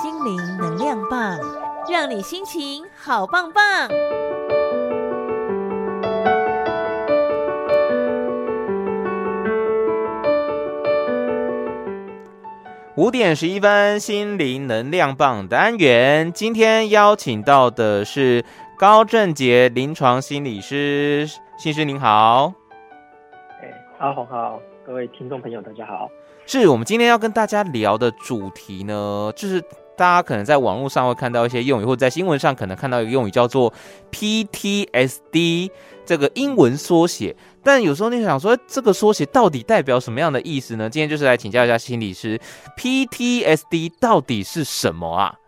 心灵能量棒，让你心情好棒棒。五点十一分，心灵能量棒单元，今天邀请到的是高正杰临床心理师，心师您好。哎，阿红好，各位听众朋友大家好。是我们今天要跟大家聊的主题呢，就是大家可能在网络上会看到一些用语，或者在新闻上可能看到一个用语叫做 PTSD 这个英文缩写。但有时候你想说，这个缩写到底代表什么样的意思呢？今天就是来请教一下心理师，PTSD 到底是什么啊？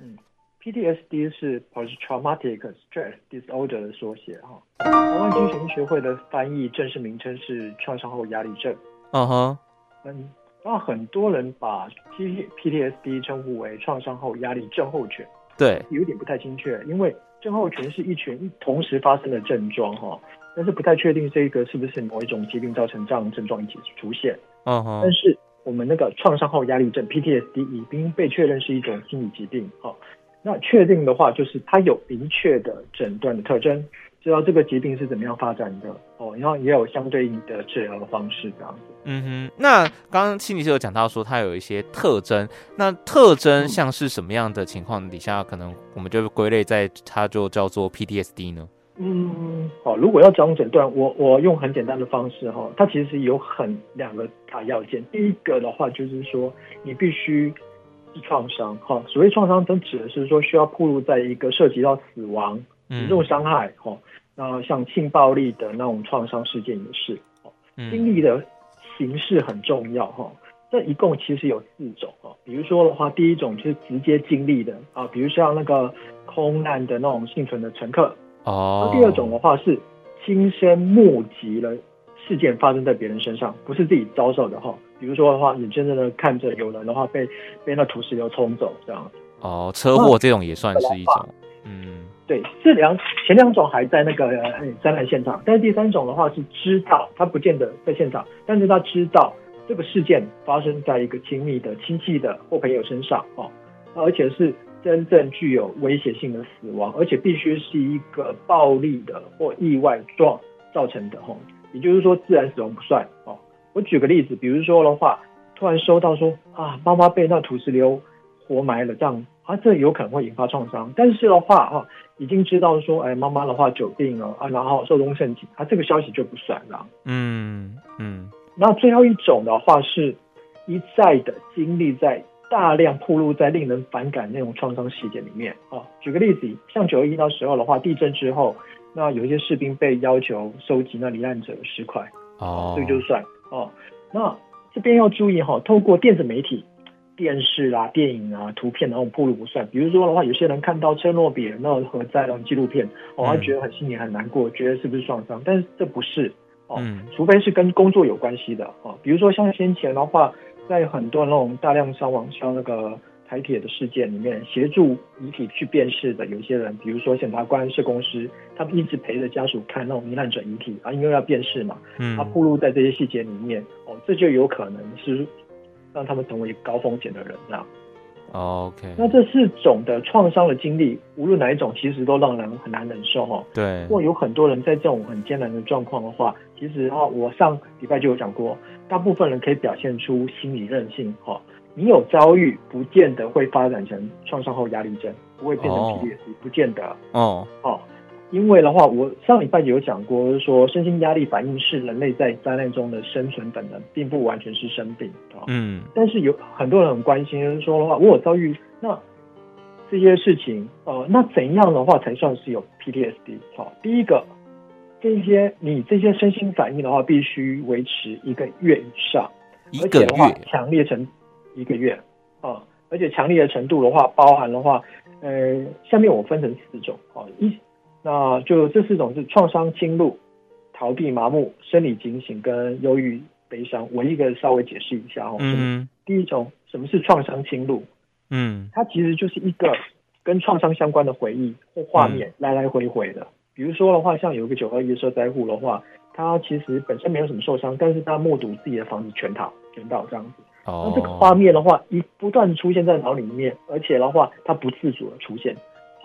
嗯，PTSD 是 Post Traumatic Stress Disorder 的缩写哈。台湾精神医学会的翻译正式名称是创伤后压力症。嗯哼，嗯，那很多人把 P PTSD 称呼为创伤后压力症候群。对，有点不太精确，因为症候群是一群同时发生的症状哈。但是不太确定这个是不是某一种疾病造成这样症状一起出现。嗯哼。但是我们那个创伤后压力症 PTSD 已经被确认是一种心理疾病。好，那确定的话就是它有明确的诊断的特征，知道这个疾病是怎么样发展的哦，然后也有相对应的治疗的方式这样子。嗯哼。那刚刚心理师有讲到说它有一些特征，那特征像是什么样的情况底下，可能我们就归类在它就叫做 PTSD 呢？嗯，好，如果要讲诊断，我我用很简单的方式哈，它其实有很两个大要件。第一个的话就是说，你必须是创伤哈，所谓创伤，都指的是说需要暴露在一个涉及到死亡、严重伤害哈，那像性暴力的那种创伤事件也是，经历的形式很重要哈。这一共其实有四种哦，比如说的话，第一种就是直接经历的啊，比如像那个空难的那种幸存的乘客。哦，那第二种的话是亲身目击了事件发生在别人身上，不是自己遭受的哈。比如说的话，你真正的看着有人的话被被那土石流冲走这样。哦，车祸这种也算是一种。嗯，对，这两前两种还在那个灾难现场，但是第三种的话是知道他不见得在现场，但是他知道这个事件发生在一个亲密的亲戚的或朋友身上哦，而且是。真正具有威胁性的死亡，而且必须是一个暴力的或意外状造成的哦，也就是说自然死亡不算哦。我举个例子，比如说的话，突然收到说啊，妈妈被那土石流活埋了这样啊，这有可能会引发创伤。但是的话啊，已经知道说，哎，妈妈的话久病了啊，然后寿终正寝，啊，这个消息就不算了。嗯嗯。那最后一种的话是一再的经历在。大量暴露在令人反感那种创伤细节里面啊，举个例子，像九月一那时候的话，地震之后，那有一些士兵被要求收集那罹难者的尸块，哦，这个就算哦。那这边要注意哈，透过电子媒体、电视啊、电影啊、图片那种暴露不算。比如说的话，有些人看到车诺比那种核灾那种纪录片，哦，他觉得很心里很难过，觉得是不是创伤？但是这不是哦，除非是跟工作有关系的哦，比如说像先前的话。在很多那种大量伤亡，像那个台铁的事件里面，协助遗体去辨识的有些人，比如说检察官、社公司，他们一直陪着家属看那种罹难者遗体啊，因为要辨识嘛，嗯，他暴露在这些细节里面，哦，这就有可能是让他们成为高风险的人，这样。OK，那这四种的创伤的经历，无论哪一种，其实都让人很难忍受哈。对，不过有很多人在这种很艰难的状况的话，其实啊，我上礼拜就有讲过，大部分人可以表现出心理韧性哈。你有遭遇，不见得会发展成创伤后压力症，不会变成 PTSD，不见得。哦，哦。因为的话，我上礼拜有讲过，就是说身心压力反应是人类在灾难中的生存本能，并不完全是生病啊。嗯，但是有很多人很关心，就是说的话，我有遭遇那这些事情，呃，那怎样的话才算是有 PTSD？好，第一个，这些你这些身心反应的话，必须维持一个月以上，一个月，而且的话强烈成一个月啊，而且强烈的程度的话，包含的话，呃，下面我分成四种啊，一。那就这四种是创伤侵入、逃避、麻木、生理警醒跟忧郁、悲伤。我一个稍微解释一下哦。嗯。第一种，什么是创伤侵入？嗯，它其实就是一个跟创伤相关的回忆或画面来来回回的。嗯、比如说的话，像有一个九二一受灾户的话，他其实本身没有什么受伤，但是他目睹自己的房子全倒，全倒这样子。哦，那这个画面的话，一不断出现在脑里面，而且的话，它不自主的出现，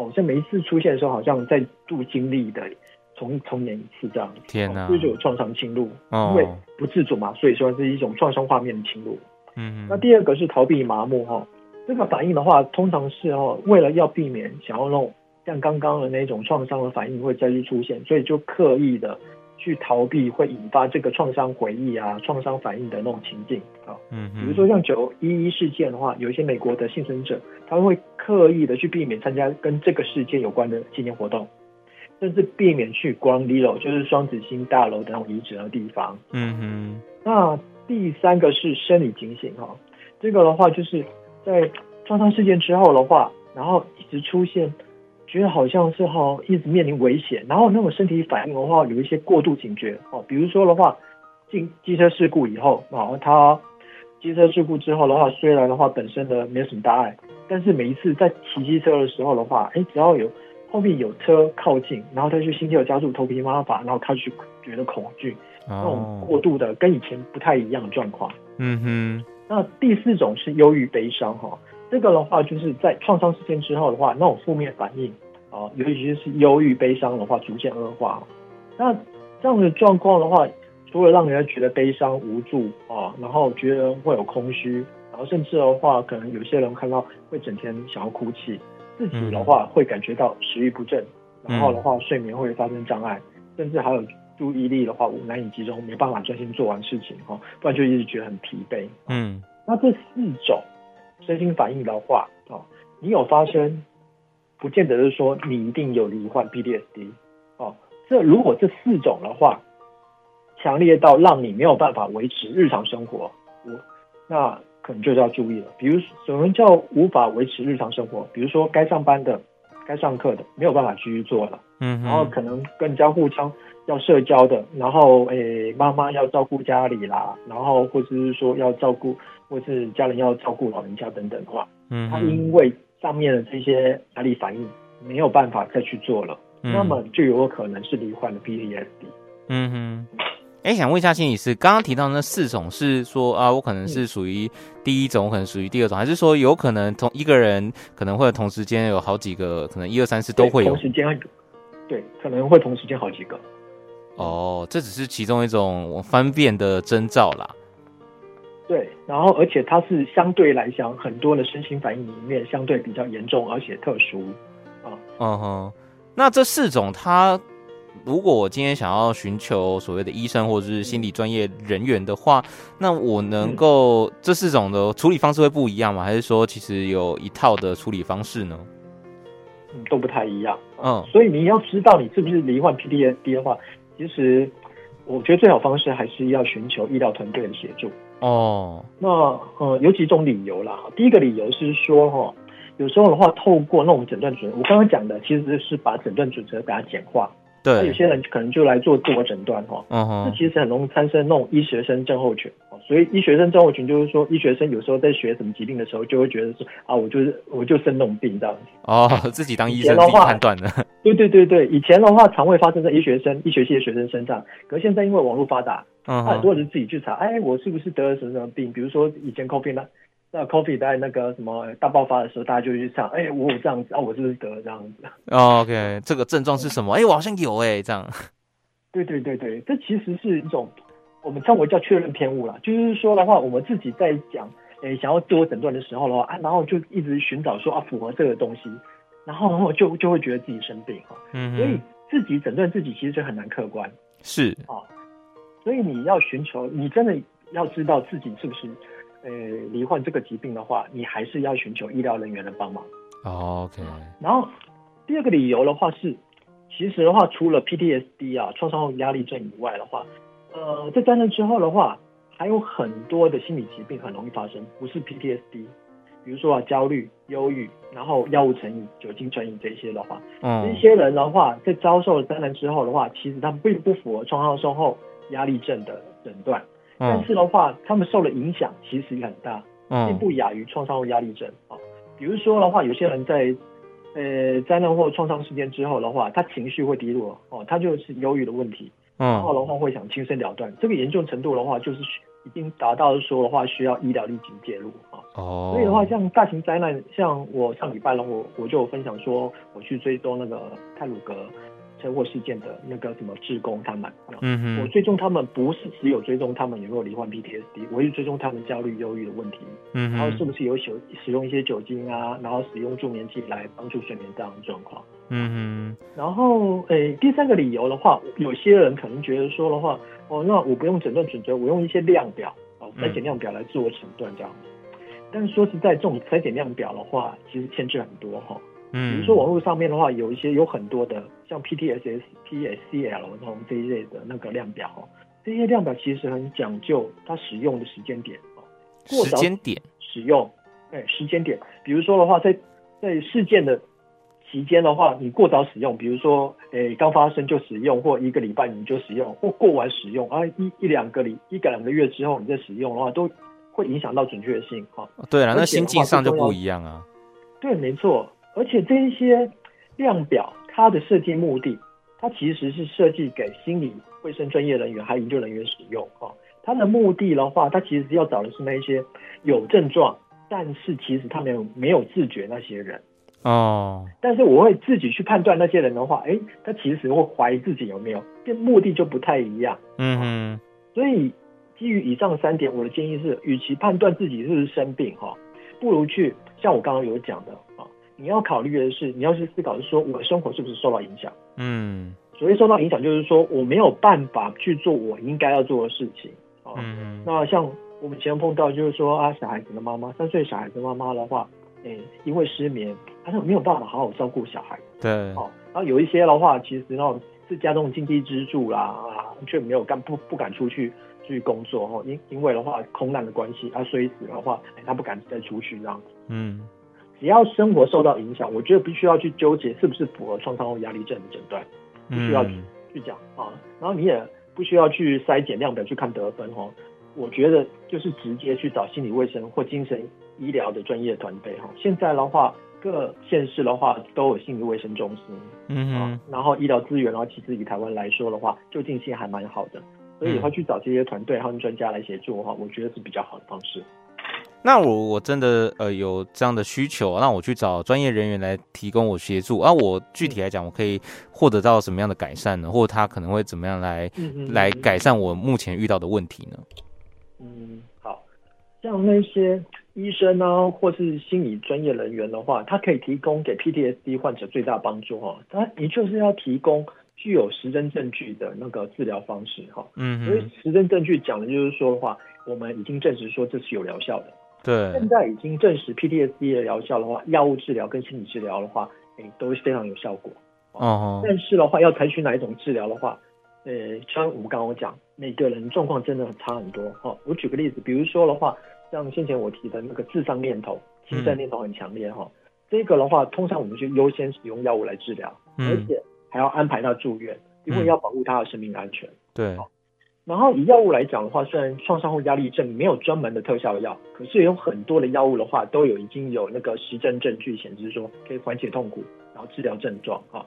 好像每一次出现的时候，好像在度经历的重重演一次这样子。天哪，这就有创伤侵入，哦，因为不自主嘛，所以说是一种创伤画面的侵入。嗯，那第二个是逃避麻木哈，这个反应的话，通常是哈，为了要避免想要弄像刚刚的那种创伤的反应会再次出现，所以就刻意的。去逃避会引发这个创伤回忆啊、创伤反应的那种情境啊，嗯，比如说像九一一事件的话，有一些美国的幸存者，他会刻意的去避免参加跟这个事件有关的纪念活动，甚至避免去 Ground Zero，就是双子星大楼的那种遗址的地方。嗯哼。那第三个是生理警醒哈，这个的话就是在创伤事件之后的话，然后一直出现。觉得好像是哈，一直面临危险，然后那种身体反应的话，有一些过度警觉哦。比如说的话，进机车事故以后，然后他机车事故之后的话，虽然的话本身的没有什么大碍，但是每一次在骑机车的时候的话，哎，只要有后面有车靠近，然后他就心跳加速、头皮发麻，然后他就觉得恐惧，那种过度的跟以前不太一样的状况。嗯哼。那第四种是忧郁悲伤哈。这个的话，就是在创伤事件之后的话，那种负面反应啊，尤其是忧郁、悲伤的话，逐渐恶化。那这样的状况的话，除了让人家觉得悲伤、无助啊，然后觉得会有空虚，然后甚至的话，可能有些人看到会整天想要哭泣，自己的话会感觉到食欲不振，然后的话睡眠会发生障碍，甚至还有注意力的话难以集中，没办法专心做完事情哈，不然就一直觉得很疲惫。嗯，那这四种。身心反应的话，哦，你有发生，不见得是说你一定有罹患 PTSD，哦，这如果这四种的话，强烈到让你没有办法维持日常生活，我那可能就是要注意了。比如什么叫无法维持日常生活？比如说该上班的、该上课的没有办法继续做了，嗯，然后可能更加互相要社交的，然后诶，妈妈要照顾家里啦，然后或者是说要照顾。或是家人要照顾老人家等等的话，嗯，他因为上面的这些压力反应没有办法再去做了，嗯、那么就有可能是罹患了 PTSD。嗯哼，哎、欸，想问一下心理师，刚刚提到那四种是说啊，我可能是属于第一种，我可能属于第二种，还是说有可能同一个人可能会同时间有好几个，可能一二三四都会有？同时间，对，可能会同时间好几个。哦，这只是其中一种方便的征兆啦。对，然后而且它是相对来讲，很多的身心反应里面相对比较严重，而且特殊啊。嗯哼，那这四种，它如果我今天想要寻求所谓的医生或者是心理专业人员的话，那我能够、嗯、这四种的处理方式会不一样吗？还是说其实有一套的处理方式呢？嗯，都不太一样。嗯，所以你要知道你是不是罹患 PTSD 的话，其实我觉得最好方式还是要寻求医疗团队的协助。哦，那呃有几种理由啦。第一个理由是说哈，有时候的话，透过那种诊断准则，我刚刚讲的其实是把诊断准则给它简化。对，那有些人可能就来做自我诊断哈，嗯哼，那其实很容易产生那种医学生症候群。所以医学生症候群就是说，医学生有时候在学什么疾病的时候，就会觉得说啊，我就是我就生那种病这样子。哦，自己当医生自己判断的。对对对对，以前的话常会发生在医学生、医学系的学生身上，可是现在因为网络发达。嗯，很多人自己去查，哎，我是不是得了什么什么病？比如说以前 COVID 那那 COVID 在那个什么大爆发的时候，大家就去唱，哎，我有这样子啊，我是不是得了这样子？哦，OK，这个症状是什么？哎，我好像有哎，这样。对对对对，这其实是一种我们称为叫确认偏误啦。就是说的话，我们自己在讲，哎，想要自我诊断的时候的话，啊，然后就一直寻找说啊，符合这个东西，然后然后就就会觉得自己生病哈。嗯哼。所以自己诊断自己其实就很难客观。是啊。所以你要寻求，你真的要知道自己是不是，呃，罹患这个疾病的话，你还是要寻求医疗人员的帮忙。OK。然后第二个理由的话是，其实的话，除了 PTSD 啊，创伤后压力症以外的话，呃，在战争之后的话，还有很多的心理疾病很容易发生，不是 PTSD，比如说啊，焦虑、忧郁，然后药物成瘾、酒精成瘾这些的话，嗯，这些人的话，在遭受了战争之后的话，其实他们并不符合创伤后后。压力症的诊断，但是的话，他们受的影响其实也很大，并不亚于创伤后压力症啊。比如说的话，有些人在呃灾难或创伤事件之后的话，他情绪会低落哦，他就是忧郁的问题，然后的话会想轻生了断。这个严重程度的话，就是已经达到说的话需要医疗立即介入啊。哦。所以的话，像大型灾难，像我上礼拜了，我我就分享说，我去追踪那个泰鲁阁。车祸事件的那个什么志工他们，嗯哼，我追踪他们不是只有追踪他们有没有罹患 PTSD，我是追踪他们焦虑、忧郁的问题，嗯哼，然后是不是有使使用一些酒精啊，然后使用助眠剂来帮助睡眠这样的状况，嗯哼，然后诶、欸，第三个理由的话，有些人可能觉得说的话，哦，那我不用诊断准则，我用一些量表，哦，筛检量表来自我诊断这样。子，但是说实在，这种筛检量表的话，其实限制很多哈。嗯，比如说网络上面的话，有一些有很多的像 PTSS、PSCL 这种这一类的那个量表哦，这些量表其实很讲究它使用的时间点哦，时间点使用，哎，时间点，比如说的话，在在事件的期间的话，你过早使用，比如说，哎，刚发生就使用，或一个礼拜你就使用，或过完使用啊，一一两个礼一个两个月之后你再使用的话，都会影响到准确性哈。对了，那心境上就不一样啊。对，没错。而且这一些量表，它的设计目的，它其实是设计给心理卫生专业人员还有研究人员使用啊。它的目的的话，它其实要找的是那一些有症状，但是其实他没有没有自觉那些人哦。但是我会自己去判断那些人的话，哎，他其实会怀疑自己有没有，这目的就不太一样。嗯嗯。所以基于以上三点，我的建议是，与其判断自己是不是生病哈，不如去像我刚刚有讲的。你要考虑的是，你要去思考的是说，我的生活是不是受到影响？嗯，所谓受到影响，就是说我没有办法去做我应该要做的事情。哦、嗯，那像我们以前碰到，就是说啊，小孩子的妈妈，三岁小孩子妈妈的话，诶、欸，因为失眠，她是没有办法好好照顾小孩。对，哦，然后有一些的话，其实那种是家中经济支柱啦，啊，却没有干不不敢出去去工作哦，因因为的话空难的关系，啊，所以死的话，他不敢再出去这样子。嗯。只要生活受到影响，我觉得必须要去纠结是不是符合创伤后压力症的诊断，不需要去去讲啊。然后你也不需要去筛检量表去看得分哦。我觉得就是直接去找心理卫生或精神医疗的专业团队哈。现在的话，各县市的话都有心理卫生中心，嗯嗯，然后医疗资源的话，其实以台湾来说的话，就近性还蛮好的，所以会去找这些团队和专家来协助的话，我觉得是比较好的方式。那我我真的呃有这样的需求，那我去找专业人员来提供我协助。啊，我具体来讲，我可以获得到什么样的改善呢？或者他可能会怎么样来嗯嗯来改善我目前遇到的问题呢？嗯，好，像那些医生呢，或是心理专业人员的话，他可以提供给 PTSD 患者最大帮助哈。他的确是要提供具有实证证据的那个治疗方式哈。嗯，因为实证证据讲的就是说的话，我们已经证实说这是有疗效的。对，现在已经证实 PTSD 的疗效的话，药物治疗跟心理治疗的话，诶、欸，都是非常有效果。哦，但是的话，要采取哪一种治疗的话，呃、欸，像我们刚刚讲，每个人状况真的很差很多。哦，我举个例子，比如说的话，像先前我提的那个自伤念头、轻生念头很强烈哈、嗯，这个的话，通常我们就优先使用药物来治疗、嗯，而且还要安排他住院，因为要保护他的生命安全。对。然后以药物来讲的话，虽然创伤后压力症没有专门的特效药，可是有很多的药物的话，都有已经有那个实证证据显示说可以缓解痛苦，然后治疗症状啊。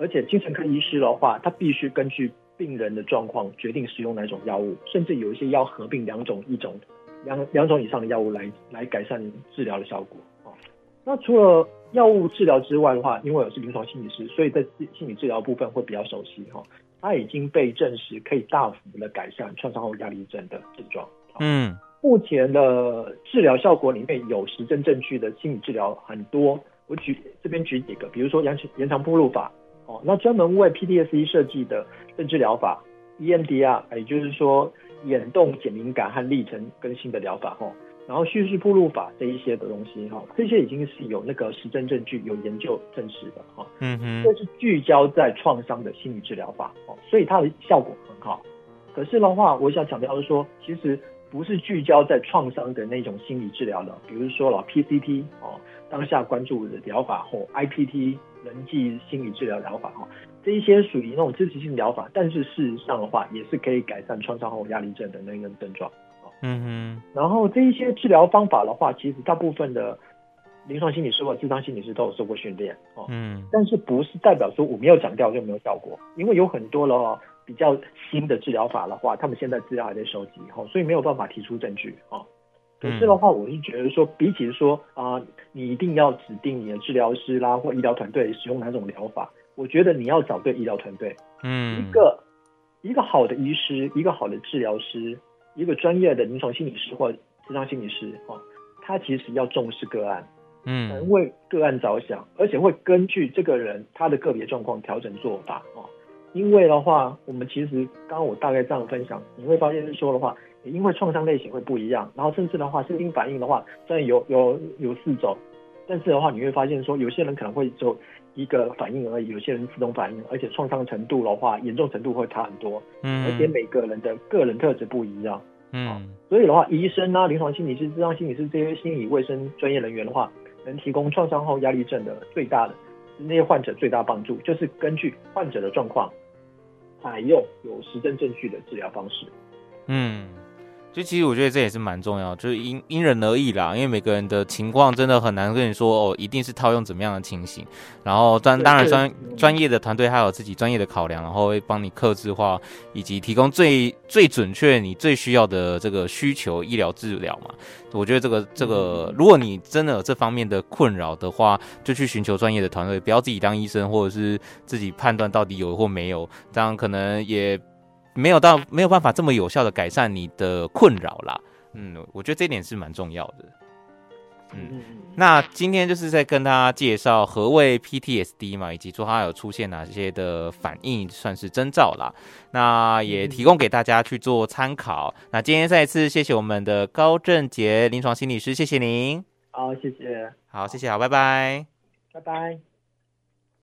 而且精神科医师的话，他必须根据病人的状况决定使用哪种药物，甚至有一些要合并两种、一种两两种以上的药物来来改善治疗的效果啊。那除了药物治疗之外的话，因为我是临床心理师，所以在心理治疗部分会比较熟悉哈。它已经被证实可以大幅的改善创伤后压力症的症状。嗯，目前的治疗效果里面有实证证据的心理治疗很多，我举这边举几个，比如说延延长铺路法，哦，那专门为 PTSD 设计的认知疗法 EMDR，也就是说眼动减敏感和历程更新的疗法，哦。然后叙事暴露法这一些的东西哈，这些已经是有那个实证证据、有研究证实的哈。嗯哼，这是聚焦在创伤的心理治疗法哦，所以它的效果很好。可是的话，我想强调的是说，其实不是聚焦在创伤的那种心理治疗的，比如说了 PCT 哦，当下关注的疗法或 IPT 人际心理治疗疗法哈，这一些属于那种支持性疗法，但是事实上的话，也是可以改善创伤后压力症的那个症状。嗯哼，然后这一些治疗方法的话，其实大部分的临床心理师或智商心理师都有受过训练哦。嗯，但是不是代表说我没有讲掉就没有效果？因为有很多了比较新的治疗法的话，他们现在资料还在收集，哈，所以没有办法提出证据，哦。可是的话，我是觉得说，比起说啊、呃，你一定要指定你的治疗师啦或医疗团队使用哪种疗法，我觉得你要找对医疗团队，嗯，一个一个好的医师，一个好的治疗师，一个专业的临床心理师或智商心理师，哦，他其实要重视个案，嗯，能为个案着想，而且会根据这个人他的个别状况调整做法，哦。因为的话，我们其实刚刚我大概这样分享，你会发现是说的话，因为创伤类型会不一样，然后甚至的话，身心反应的话，虽然有有有四种，但是的话，你会发现说，有些人可能会只有一个反应而已，有些人四种反应，而且创伤程度的话，严重程度会差很多，嗯，而且每个人的个人特质不一样，嗯，所以的话，医生啊，临床心理师、智商心理师这些心理卫生专业人员的话，能提供创伤后压力症的最大的那些患者最大帮助，就是根据患者的状况。采用有实证证据的治疗方式。嗯，就其实我觉得这也是蛮重要，就是因因人而异啦，因为每个人的情况真的很难跟你说哦，一定是套用怎么样的情形。然后专当然专专业的团队还有自己专业的考量，然后会帮你克制化以及提供最最准确你最需要的这个需求医疗治疗嘛。我觉得这个这个，如果你真的有这方面的困扰的话，就去寻求专业的团队，不要自己当医生，或者是自己判断到底有或没有，这样可能也没有到没有办法这么有效的改善你的困扰啦。嗯，我觉得这一点是蛮重要的。嗯，那今天就是在跟大家介绍何谓 PTSD 嘛，以及说它有出现哪些的反应，算是征兆啦。那也提供给大家去做参考。那今天再一次谢谢我们的高正杰临床心理师，谢谢您。好，谢谢。好，谢谢，好，拜拜。拜拜。